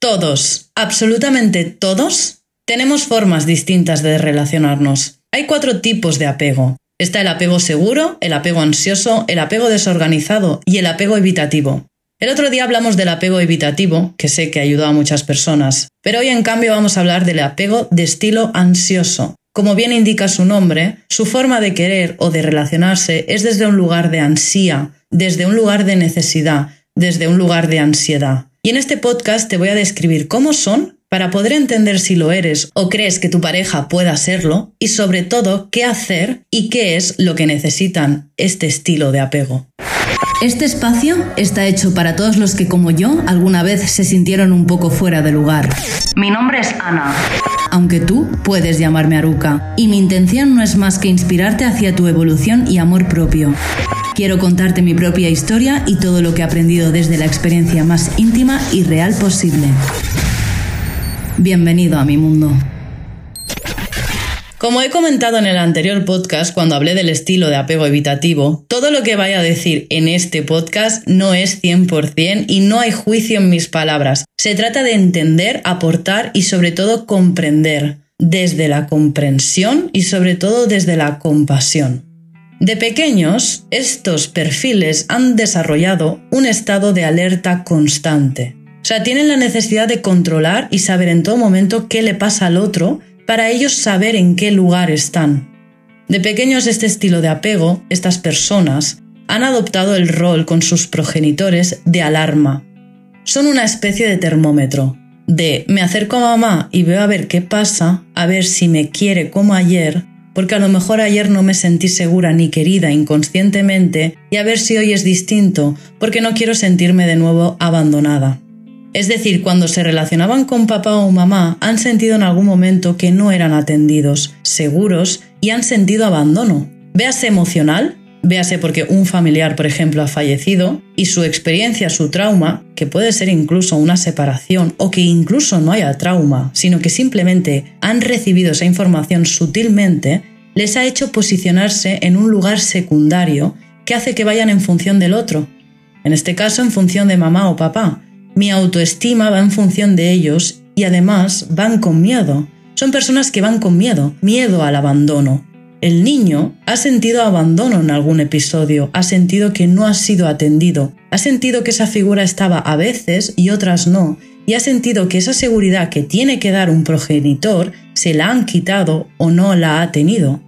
Todos, absolutamente todos, tenemos formas distintas de relacionarnos. Hay cuatro tipos de apego. Está el apego seguro, el apego ansioso, el apego desorganizado y el apego evitativo. El otro día hablamos del apego evitativo, que sé que ayudó a muchas personas, pero hoy en cambio vamos a hablar del apego de estilo ansioso. Como bien indica su nombre, su forma de querer o de relacionarse es desde un lugar de ansía, desde un lugar de necesidad, desde un lugar de ansiedad. Y en este podcast te voy a describir cómo son para poder entender si lo eres o crees que tu pareja pueda serlo y sobre todo qué hacer y qué es lo que necesitan este estilo de apego. Este espacio está hecho para todos los que como yo alguna vez se sintieron un poco fuera de lugar. Mi nombre es Ana. Aunque tú puedes llamarme Aruka, y mi intención no es más que inspirarte hacia tu evolución y amor propio. Quiero contarte mi propia historia y todo lo que he aprendido desde la experiencia más íntima y real posible. Bienvenido a mi mundo. Como he comentado en el anterior podcast cuando hablé del estilo de apego evitativo, todo lo que vaya a decir en este podcast no es 100% y no hay juicio en mis palabras. Se trata de entender, aportar y sobre todo comprender, desde la comprensión y sobre todo desde la compasión. De pequeños, estos perfiles han desarrollado un estado de alerta constante. O sea, tienen la necesidad de controlar y saber en todo momento qué le pasa al otro para ellos saber en qué lugar están. De pequeños este estilo de apego, estas personas, han adoptado el rol con sus progenitores de alarma. Son una especie de termómetro, de me acerco a mamá y veo a ver qué pasa, a ver si me quiere como ayer, porque a lo mejor ayer no me sentí segura ni querida inconscientemente y a ver si hoy es distinto, porque no quiero sentirme de nuevo abandonada. Es decir, cuando se relacionaban con papá o mamá, han sentido en algún momento que no eran atendidos, seguros y han sentido abandono. Véase emocional, véase porque un familiar, por ejemplo, ha fallecido y su experiencia, su trauma, que puede ser incluso una separación o que incluso no haya trauma, sino que simplemente han recibido esa información sutilmente, les ha hecho posicionarse en un lugar secundario que hace que vayan en función del otro. En este caso, en función de mamá o papá. Mi autoestima va en función de ellos y además van con miedo. Son personas que van con miedo, miedo al abandono. El niño ha sentido abandono en algún episodio, ha sentido que no ha sido atendido, ha sentido que esa figura estaba a veces y otras no, y ha sentido que esa seguridad que tiene que dar un progenitor se la han quitado o no la ha tenido.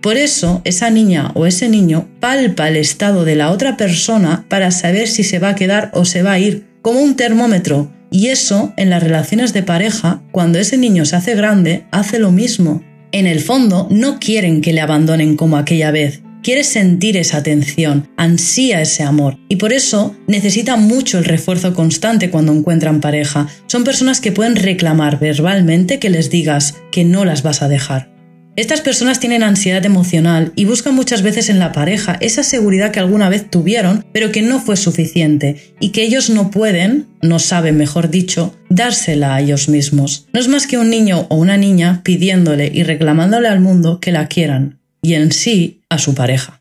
Por eso, esa niña o ese niño palpa el estado de la otra persona para saber si se va a quedar o se va a ir, como un termómetro. Y eso, en las relaciones de pareja, cuando ese niño se hace grande, hace lo mismo. En el fondo, no quieren que le abandonen como aquella vez. Quiere sentir esa atención, ansía ese amor y por eso necesita mucho el refuerzo constante cuando encuentran pareja. Son personas que pueden reclamar verbalmente que les digas que no las vas a dejar. Estas personas tienen ansiedad emocional y buscan muchas veces en la pareja esa seguridad que alguna vez tuvieron, pero que no fue suficiente y que ellos no pueden, no saben mejor dicho, dársela a ellos mismos. No es más que un niño o una niña pidiéndole y reclamándole al mundo que la quieran, y en sí a su pareja.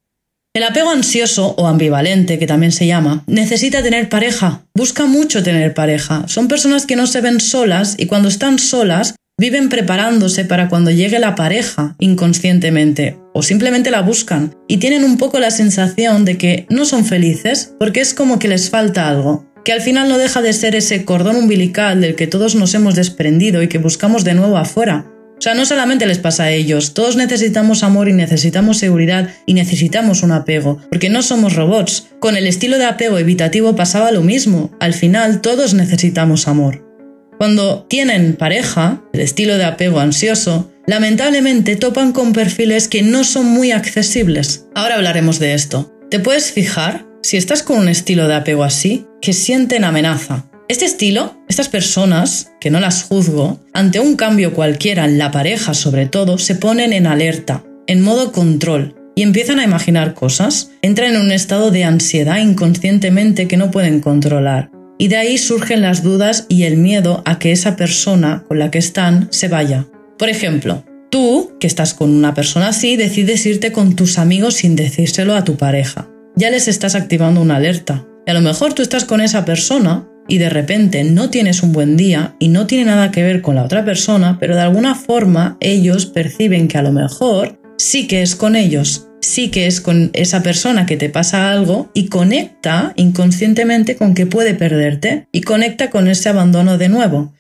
El apego ansioso o ambivalente, que también se llama, necesita tener pareja, busca mucho tener pareja. Son personas que no se ven solas y cuando están solas Viven preparándose para cuando llegue la pareja inconscientemente o simplemente la buscan y tienen un poco la sensación de que no son felices porque es como que les falta algo, que al final no deja de ser ese cordón umbilical del que todos nos hemos desprendido y que buscamos de nuevo afuera. O sea, no solamente les pasa a ellos, todos necesitamos amor y necesitamos seguridad y necesitamos un apego, porque no somos robots. Con el estilo de apego evitativo pasaba lo mismo, al final todos necesitamos amor. Cuando tienen pareja, el estilo de apego ansioso, lamentablemente topan con perfiles que no son muy accesibles. Ahora hablaremos de esto. Te puedes fijar, si estás con un estilo de apego así, que sienten amenaza. Este estilo, estas personas, que no las juzgo, ante un cambio cualquiera en la pareja sobre todo, se ponen en alerta, en modo control, y empiezan a imaginar cosas, entran en un estado de ansiedad inconscientemente que no pueden controlar. Y de ahí surgen las dudas y el miedo a que esa persona con la que están se vaya. Por ejemplo, tú, que estás con una persona así, decides irte con tus amigos sin decírselo a tu pareja. Ya les estás activando una alerta. Y a lo mejor tú estás con esa persona y de repente no tienes un buen día y no tiene nada que ver con la otra persona, pero de alguna forma ellos perciben que a lo mejor sí que es con ellos, sí que es con esa persona que te pasa algo y conecta inconscientemente con que puede perderte y conecta con ese abandono de nuevo.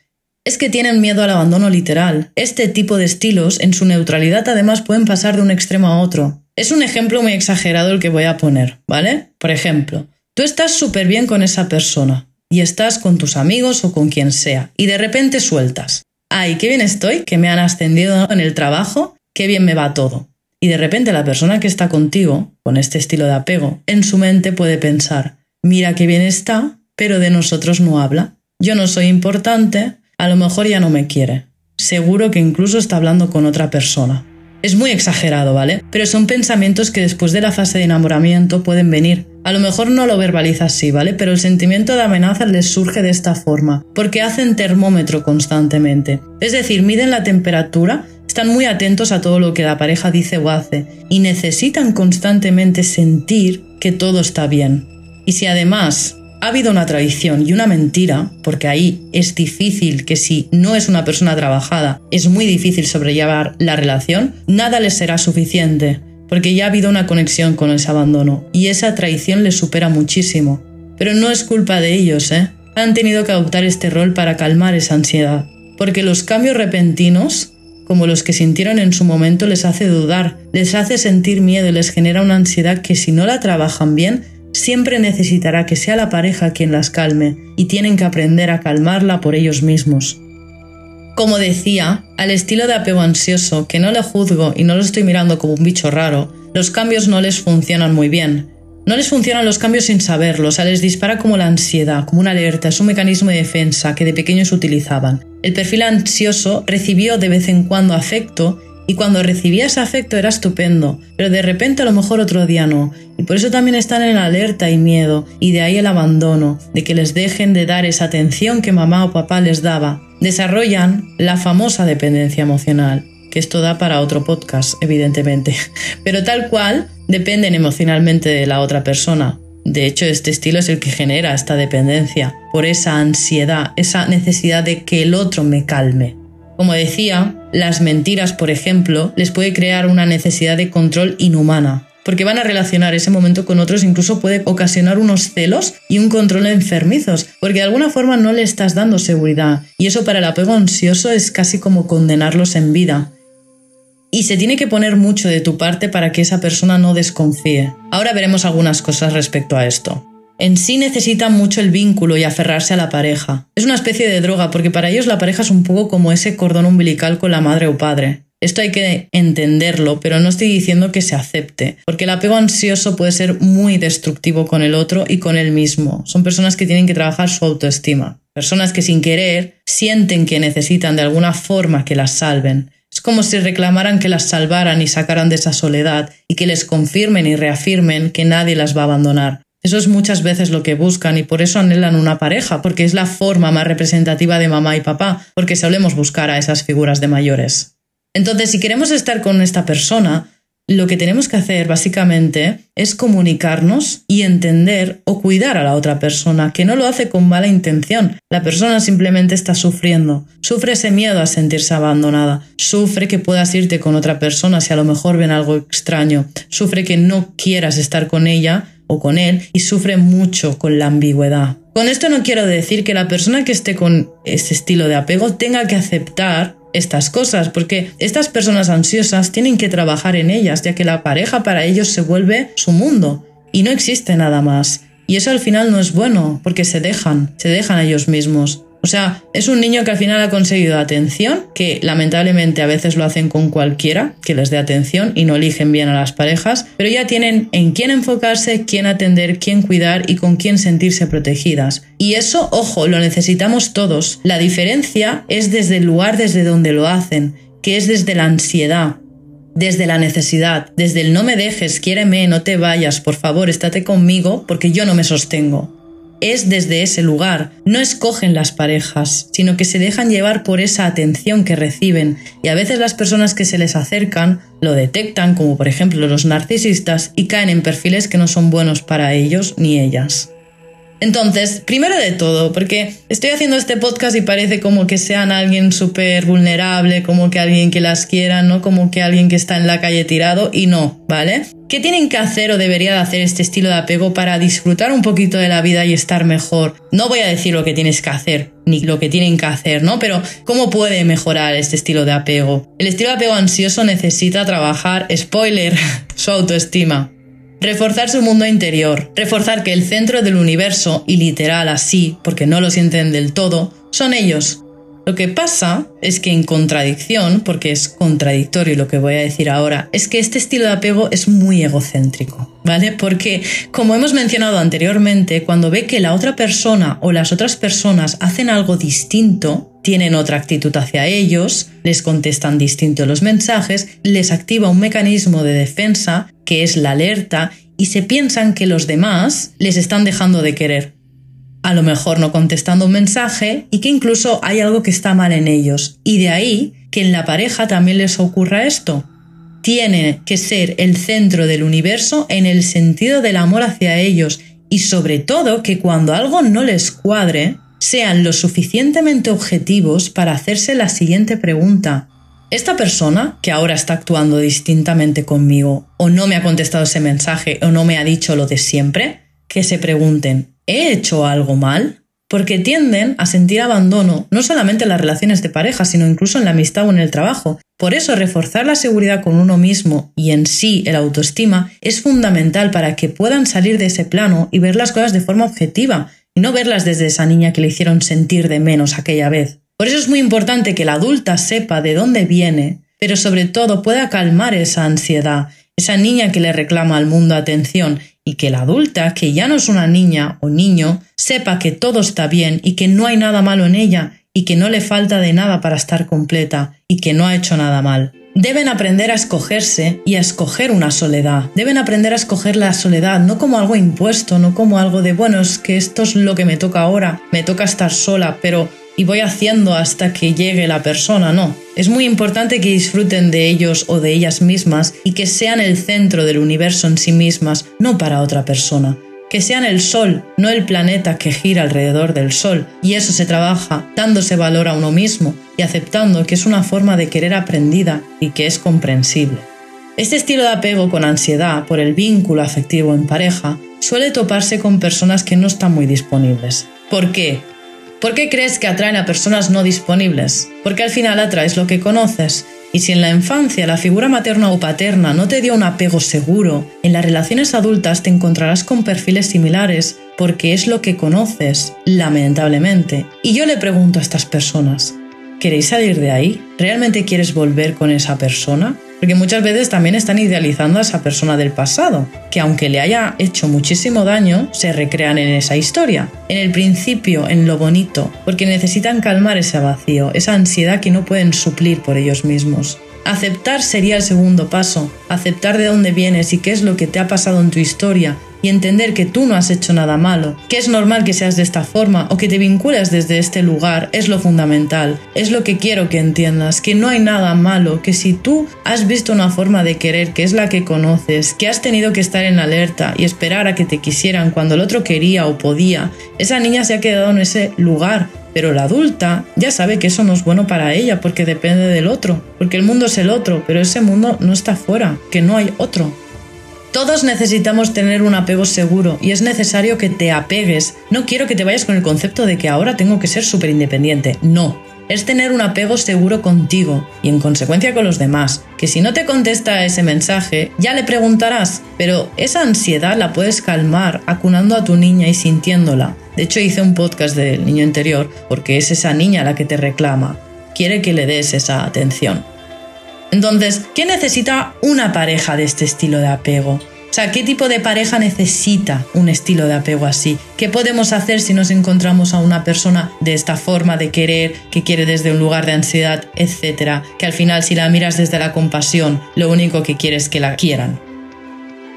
Es que tienen miedo al abandono literal. Este tipo de estilos, en su neutralidad, además pueden pasar de un extremo a otro. Es un ejemplo muy exagerado el que voy a poner, ¿vale? Por ejemplo, tú estás súper bien con esa persona, y estás con tus amigos o con quien sea, y de repente sueltas. Ay, qué bien estoy, que me han ascendido en el trabajo, qué bien me va todo. Y de repente la persona que está contigo, con este estilo de apego, en su mente puede pensar, mira qué bien está, pero de nosotros no habla. Yo no soy importante, a lo mejor ya no me quiere. Seguro que incluso está hablando con otra persona. Es muy exagerado, ¿vale? Pero son pensamientos que después de la fase de enamoramiento pueden venir. A lo mejor no lo verbaliza así, ¿vale? Pero el sentimiento de amenaza les surge de esta forma, porque hacen termómetro constantemente. Es decir, miden la temperatura, están muy atentos a todo lo que la pareja dice o hace, y necesitan constantemente sentir que todo está bien. Y si además ha habido una traición y una mentira, porque ahí es difícil que si no es una persona trabajada, es muy difícil sobrellevar la relación, nada les será suficiente, porque ya ha habido una conexión con ese abandono y esa traición les supera muchísimo. Pero no es culpa de ellos, ¿eh? Han tenido que adoptar este rol para calmar esa ansiedad, porque los cambios repentinos, como los que sintieron en su momento, les hace dudar, les hace sentir miedo y les genera una ansiedad que si no la trabajan bien, siempre necesitará que sea la pareja quien las calme y tienen que aprender a calmarla por ellos mismos. Como decía, al estilo de apego ansioso, que no le juzgo y no lo estoy mirando como un bicho raro, los cambios no les funcionan muy bien. No les funcionan los cambios sin saberlo, o les dispara como la ansiedad, como una alerta, es un mecanismo de defensa que de pequeños utilizaban. El perfil ansioso recibió de vez en cuando afecto y cuando recibía ese afecto era estupendo, pero de repente a lo mejor otro día no. Y por eso también están en alerta y miedo, y de ahí el abandono, de que les dejen de dar esa atención que mamá o papá les daba. Desarrollan la famosa dependencia emocional, que esto da para otro podcast, evidentemente. Pero tal cual, dependen emocionalmente de la otra persona. De hecho, este estilo es el que genera esta dependencia, por esa ansiedad, esa necesidad de que el otro me calme. Como decía, las mentiras, por ejemplo, les puede crear una necesidad de control inhumana, porque van a relacionar ese momento con otros, incluso puede ocasionar unos celos y un control enfermizos, porque de alguna forma no le estás dando seguridad, y eso para el apego ansioso es casi como condenarlos en vida. Y se tiene que poner mucho de tu parte para que esa persona no desconfíe. Ahora veremos algunas cosas respecto a esto en sí necesitan mucho el vínculo y aferrarse a la pareja. Es una especie de droga porque para ellos la pareja es un poco como ese cordón umbilical con la madre o padre. Esto hay que entenderlo, pero no estoy diciendo que se acepte, porque el apego ansioso puede ser muy destructivo con el otro y con él mismo. Son personas que tienen que trabajar su autoestima, personas que sin querer sienten que necesitan de alguna forma que las salven. Es como si reclamaran que las salvaran y sacaran de esa soledad y que les confirmen y reafirmen que nadie las va a abandonar. Eso es muchas veces lo que buscan y por eso anhelan una pareja, porque es la forma más representativa de mamá y papá, porque solemos buscar a esas figuras de mayores. Entonces, si queremos estar con esta persona, lo que tenemos que hacer básicamente es comunicarnos y entender o cuidar a la otra persona, que no lo hace con mala intención. La persona simplemente está sufriendo, sufre ese miedo a sentirse abandonada, sufre que puedas irte con otra persona si a lo mejor ven algo extraño, sufre que no quieras estar con ella o con él y sufre mucho con la ambigüedad. Con esto no quiero decir que la persona que esté con ese estilo de apego tenga que aceptar estas cosas, porque estas personas ansiosas tienen que trabajar en ellas, ya que la pareja para ellos se vuelve su mundo y no existe nada más. Y eso al final no es bueno, porque se dejan, se dejan a ellos mismos. O sea, es un niño que al final ha conseguido atención, que lamentablemente a veces lo hacen con cualquiera que les dé atención y no eligen bien a las parejas, pero ya tienen en quién enfocarse, quién atender, quién cuidar y con quién sentirse protegidas. Y eso, ojo, lo necesitamos todos. La diferencia es desde el lugar desde donde lo hacen, que es desde la ansiedad, desde la necesidad, desde el no me dejes, quiéreme, no te vayas, por favor, estate conmigo porque yo no me sostengo es desde ese lugar. No escogen las parejas, sino que se dejan llevar por esa atención que reciben y a veces las personas que se les acercan lo detectan, como por ejemplo los narcisistas, y caen en perfiles que no son buenos para ellos ni ellas. Entonces, primero de todo, porque estoy haciendo este podcast y parece como que sean alguien súper vulnerable, como que alguien que las quiera, ¿no? Como que alguien que está en la calle tirado y no, ¿vale? ¿Qué tienen que hacer o debería de hacer este estilo de apego para disfrutar un poquito de la vida y estar mejor? No voy a decir lo que tienes que hacer, ni lo que tienen que hacer, ¿no? Pero ¿cómo puede mejorar este estilo de apego? El estilo de apego ansioso necesita trabajar, spoiler, su autoestima. Reforzar su mundo interior, reforzar que el centro del universo, y literal así, porque no lo sienten del todo, son ellos. Lo que pasa es que en contradicción, porque es contradictorio lo que voy a decir ahora, es que este estilo de apego es muy egocéntrico, ¿vale? Porque, como hemos mencionado anteriormente, cuando ve que la otra persona o las otras personas hacen algo distinto, tienen otra actitud hacia ellos, les contestan distinto los mensajes, les activa un mecanismo de defensa que es la alerta y se piensan que los demás les están dejando de querer. A lo mejor no contestando un mensaje y que incluso hay algo que está mal en ellos. Y de ahí que en la pareja también les ocurra esto. Tiene que ser el centro del universo en el sentido del amor hacia ellos y sobre todo que cuando algo no les cuadre, sean lo suficientemente objetivos para hacerse la siguiente pregunta. ¿Esta persona, que ahora está actuando distintamente conmigo, o no me ha contestado ese mensaje, o no me ha dicho lo de siempre? Que se pregunten, ¿he hecho algo mal? Porque tienden a sentir abandono, no solamente en las relaciones de pareja, sino incluso en la amistad o en el trabajo. Por eso reforzar la seguridad con uno mismo y en sí el autoestima es fundamental para que puedan salir de ese plano y ver las cosas de forma objetiva, y no verlas desde esa niña que le hicieron sentir de menos aquella vez. Por eso es muy importante que la adulta sepa de dónde viene, pero sobre todo pueda calmar esa ansiedad, esa niña que le reclama al mundo atención, y que la adulta, que ya no es una niña o niño, sepa que todo está bien y que no hay nada malo en ella y que no le falta de nada para estar completa y que no ha hecho nada mal. Deben aprender a escogerse y a escoger una soledad. Deben aprender a escoger la soledad no como algo impuesto, no como algo de, bueno, es que esto es lo que me toca ahora, me toca estar sola, pero y voy haciendo hasta que llegue la persona, no. Es muy importante que disfruten de ellos o de ellas mismas y que sean el centro del universo en sí mismas, no para otra persona que sean el Sol, no el planeta que gira alrededor del Sol, y eso se trabaja dándose valor a uno mismo y aceptando que es una forma de querer aprendida y que es comprensible. Este estilo de apego con ansiedad por el vínculo afectivo en pareja suele toparse con personas que no están muy disponibles. ¿Por qué? ¿Por qué crees que atraen a personas no disponibles? Porque al final atraes lo que conoces y si en la infancia la figura materna o paterna no te dio un apego seguro, en las relaciones adultas te encontrarás con perfiles similares porque es lo que conoces, lamentablemente. Y yo le pregunto a estas personas, ¿queréis salir de ahí? ¿Realmente quieres volver con esa persona? Porque muchas veces también están idealizando a esa persona del pasado, que aunque le haya hecho muchísimo daño, se recrean en esa historia, en el principio, en lo bonito, porque necesitan calmar ese vacío, esa ansiedad que no pueden suplir por ellos mismos. Aceptar sería el segundo paso, aceptar de dónde vienes y qué es lo que te ha pasado en tu historia y entender que tú no has hecho nada malo, que es normal que seas de esta forma o que te vinculas desde este lugar, es lo fundamental, es lo que quiero que entiendas, que no hay nada malo, que si tú has visto una forma de querer que es la que conoces, que has tenido que estar en alerta y esperar a que te quisieran cuando el otro quería o podía, esa niña se ha quedado en ese lugar pero la adulta ya sabe que eso no es bueno para ella porque depende del otro, porque el mundo es el otro, pero ese mundo no está fuera, que no hay otro. Todos necesitamos tener un apego seguro y es necesario que te apegues. No quiero que te vayas con el concepto de que ahora tengo que ser súper independiente. No. Es tener un apego seguro contigo y en consecuencia con los demás. Que si no te contesta ese mensaje, ya le preguntarás, pero esa ansiedad la puedes calmar acunando a tu niña y sintiéndola. De hecho, hice un podcast del niño interior porque es esa niña la que te reclama. Quiere que le des esa atención. Entonces, ¿qué necesita una pareja de este estilo de apego? O sea, ¿qué tipo de pareja necesita un estilo de apego así? ¿Qué podemos hacer si nos encontramos a una persona de esta forma de querer, que quiere desde un lugar de ansiedad, etcétera? Que al final, si la miras desde la compasión, lo único que quiere es que la quieran.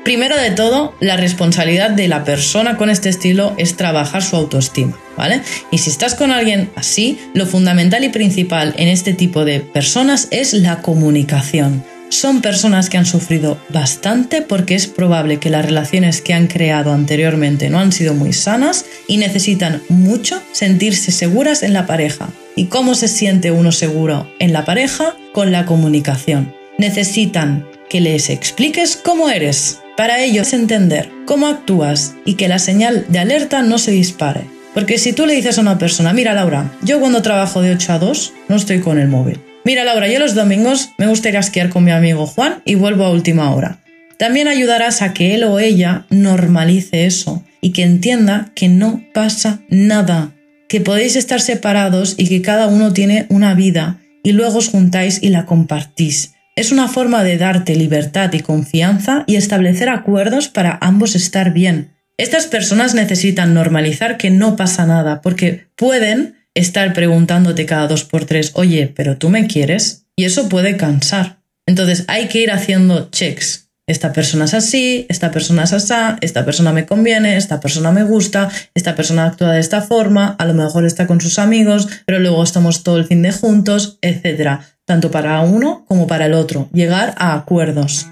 Primero de todo, la responsabilidad de la persona con este estilo es trabajar su autoestima, ¿vale? Y si estás con alguien así, lo fundamental y principal en este tipo de personas es la comunicación. son personas que han sufrido bastante porque es probable que las relaciones que han creado anteriormente no han sido muy sanas y necesitan mucho sentirse seguras en la pareja. ¿Y cómo se siente uno seguro en la pareja? Con la comunicación. Necesitan que les expliques cómo eres. Para ellos entender cómo actúas y que la señal de alerta no se dispare. Porque si tú le dices a una persona, mira Laura, yo cuando trabajo de 8 a 2 no estoy con el móvil Mira Laura, yo los domingos me gustaría esquiar con mi amigo Juan y vuelvo a última hora. También ayudarás a que él o ella normalice eso y que entienda que no pasa nada, que podéis estar separados y que cada uno tiene una vida y luego os juntáis y la compartís. Es una forma de darte libertad y confianza y establecer acuerdos para ambos estar bien. Estas personas necesitan normalizar que no pasa nada porque pueden estar preguntándote cada dos por tres, oye, pero tú me quieres, y eso puede cansar. Entonces hay que ir haciendo checks. Esta persona es así, esta persona es así, esta persona me conviene, esta persona me gusta, esta persona actúa de esta forma, a lo mejor está con sus amigos, pero luego estamos todo el fin de juntos, etc. Tanto para uno como para el otro. Llegar a acuerdos.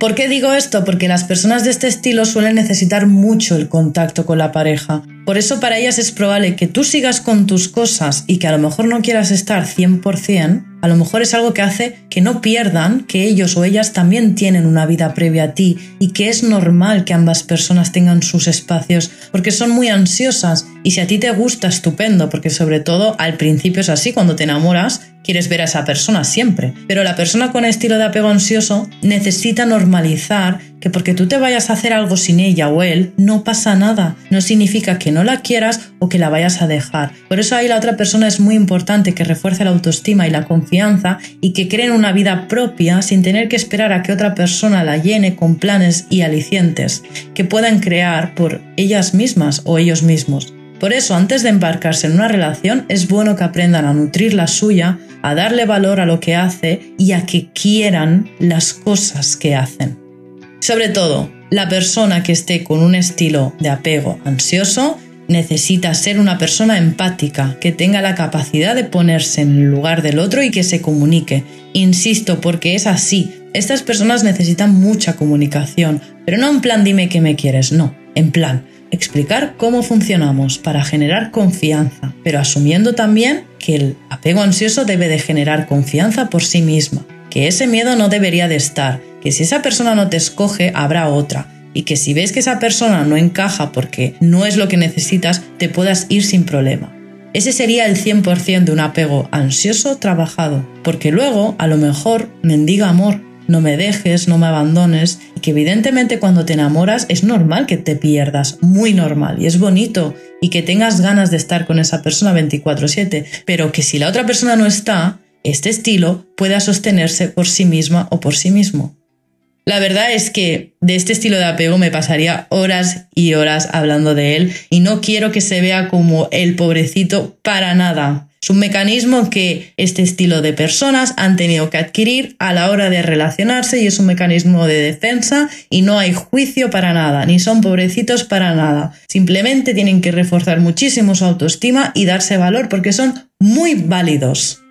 ¿Por qué digo esto? Porque las personas de este estilo suelen necesitar mucho el contacto con la pareja. Por eso para ellas es probable que tú sigas con tus cosas y que a lo mejor no quieras estar 100%, a lo mejor es algo que hace que no pierdan que ellos o ellas también tienen una vida previa a ti y que es normal que ambas personas tengan sus espacios porque son muy ansiosas y si a ti te gusta, estupendo, porque sobre todo al principio es así, cuando te enamoras, quieres ver a esa persona siempre. Pero la persona con estilo de apego ansioso necesita normalizar que porque tú te vayas a hacer algo sin ella o él, no pasa nada. No significa que no la quieras o que la vayas a dejar. Por eso ahí la otra persona es muy importante que refuerce la autoestima y la confianza y que creen una vida propia sin tener que esperar a que otra persona la llene con planes y alicientes que puedan crear por ellas mismas o ellos mismos. Por eso, antes de embarcarse en una relación, es bueno que aprendan a nutrir la suya, a darle valor a lo que hace y a que quieran las cosas que hacen. Sobre todo, la persona que esté con un estilo de apego ansioso necesita ser una persona empática, que tenga la capacidad de ponerse en el lugar del otro y que se comunique. Insisto, porque es así. Estas personas necesitan mucha comunicación, pero no en plan dime que me quieres, no, en plan explicar cómo funcionamos para generar confianza, pero asumiendo también que el apego ansioso debe de generar confianza por sí misma, que ese miedo no debería de estar, que si esa persona no te escoge habrá otra, y que si ves que esa persona no encaja porque no es lo que necesitas, te puedas ir sin problema. Ese sería el 100% de un apego ansioso trabajado, porque luego a lo mejor mendiga amor, no me dejes, no me abandones, y que evidentemente cuando te enamoras es normal que te pierdas, muy normal, y es bonito, y que tengas ganas de estar con esa persona 24/7, pero que si la otra persona no está, este estilo pueda sostenerse por sí misma o por sí mismo. La verdad es que de este estilo de apego me pasaría horas y horas hablando de él y no quiero que se vea como el pobrecito para nada. Es un mecanismo que este estilo de personas han tenido que adquirir a la hora de relacionarse y es un mecanismo de defensa y no hay juicio para nada, ni son pobrecitos para nada. Simplemente tienen que reforzar muchísimo su autoestima y darse valor porque son muy válidos.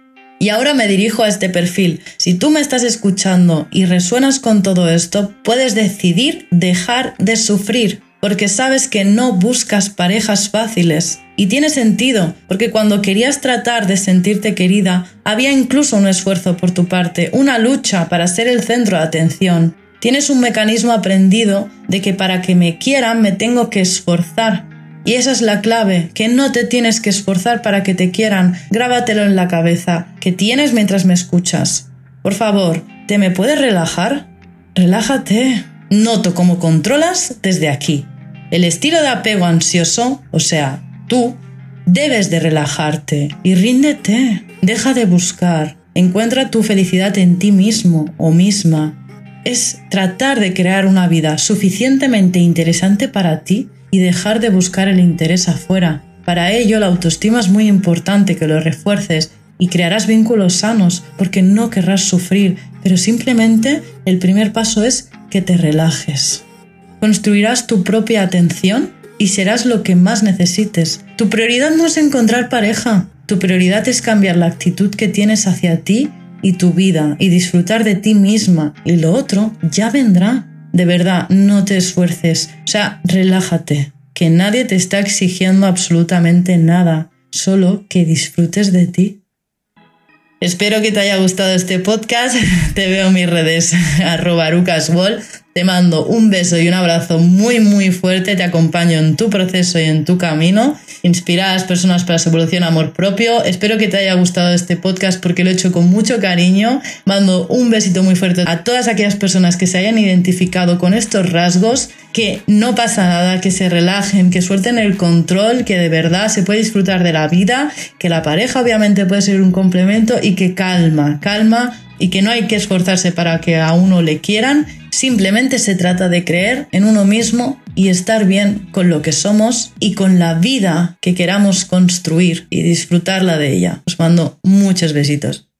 Y ahora me dirijo a este perfil. Si tú me estás escuchando y resuenas con todo esto, puedes decidir dejar de sufrir porque sabes que no buscas parejas fáciles. Y tiene sentido, porque cuando querías tratar de sentirte querida, había incluso un esfuerzo por tu parte, una lucha para ser el centro de atención. Tienes un mecanismo aprendido de que para que me quieran me tengo que esforzar. Y esa es la clave, que no te tienes que esforzar para que te quieran. Grábatelo en la cabeza, que tienes mientras me escuchas. Por favor, ¿te me puedes relajar? Relájate. Noto cómo controlas desde aquí. El estilo de apego ansioso, o sea, tú, debes de relajarte y ríndete. Deja de buscar. Encuentra tu felicidad en ti mismo o misma. Es tratar de crear una vida suficientemente interesante para ti y dejar de buscar el interés afuera. Para ello, la autoestima es muy importante que lo refuerces y crearás vínculos sanos porque no querrás sufrir, pero simplemente el primer paso es que te relajes. Construirás tu propia atención y serás lo que más necesites. Tu prioridad no es encontrar pareja, tu prioridad es cambiar la actitud que tienes hacia ti y tu vida y disfrutar de ti misma y lo otro ya vendrá. De verdad, no te esfuerces, o sea, relájate, que nadie te está exigiendo absolutamente nada, solo que disfrutes de ti. Espero que te haya gustado este podcast. Te veo en mis redes arroba te mando un beso y un abrazo muy muy fuerte, te acompaño en tu proceso y en tu camino. Inspira a las personas para su evolución amor propio. Espero que te haya gustado este podcast porque lo he hecho con mucho cariño. Mando un besito muy fuerte a todas aquellas personas que se hayan identificado con estos rasgos, que no pasa nada, que se relajen, que suelten el control, que de verdad se puede disfrutar de la vida, que la pareja obviamente puede ser un complemento y que calma, calma y que no hay que esforzarse para que a uno le quieran Simplemente se trata de creer en uno mismo y estar bien con lo que somos y con la vida que queramos construir y disfrutarla de ella. Os mando muchos besitos.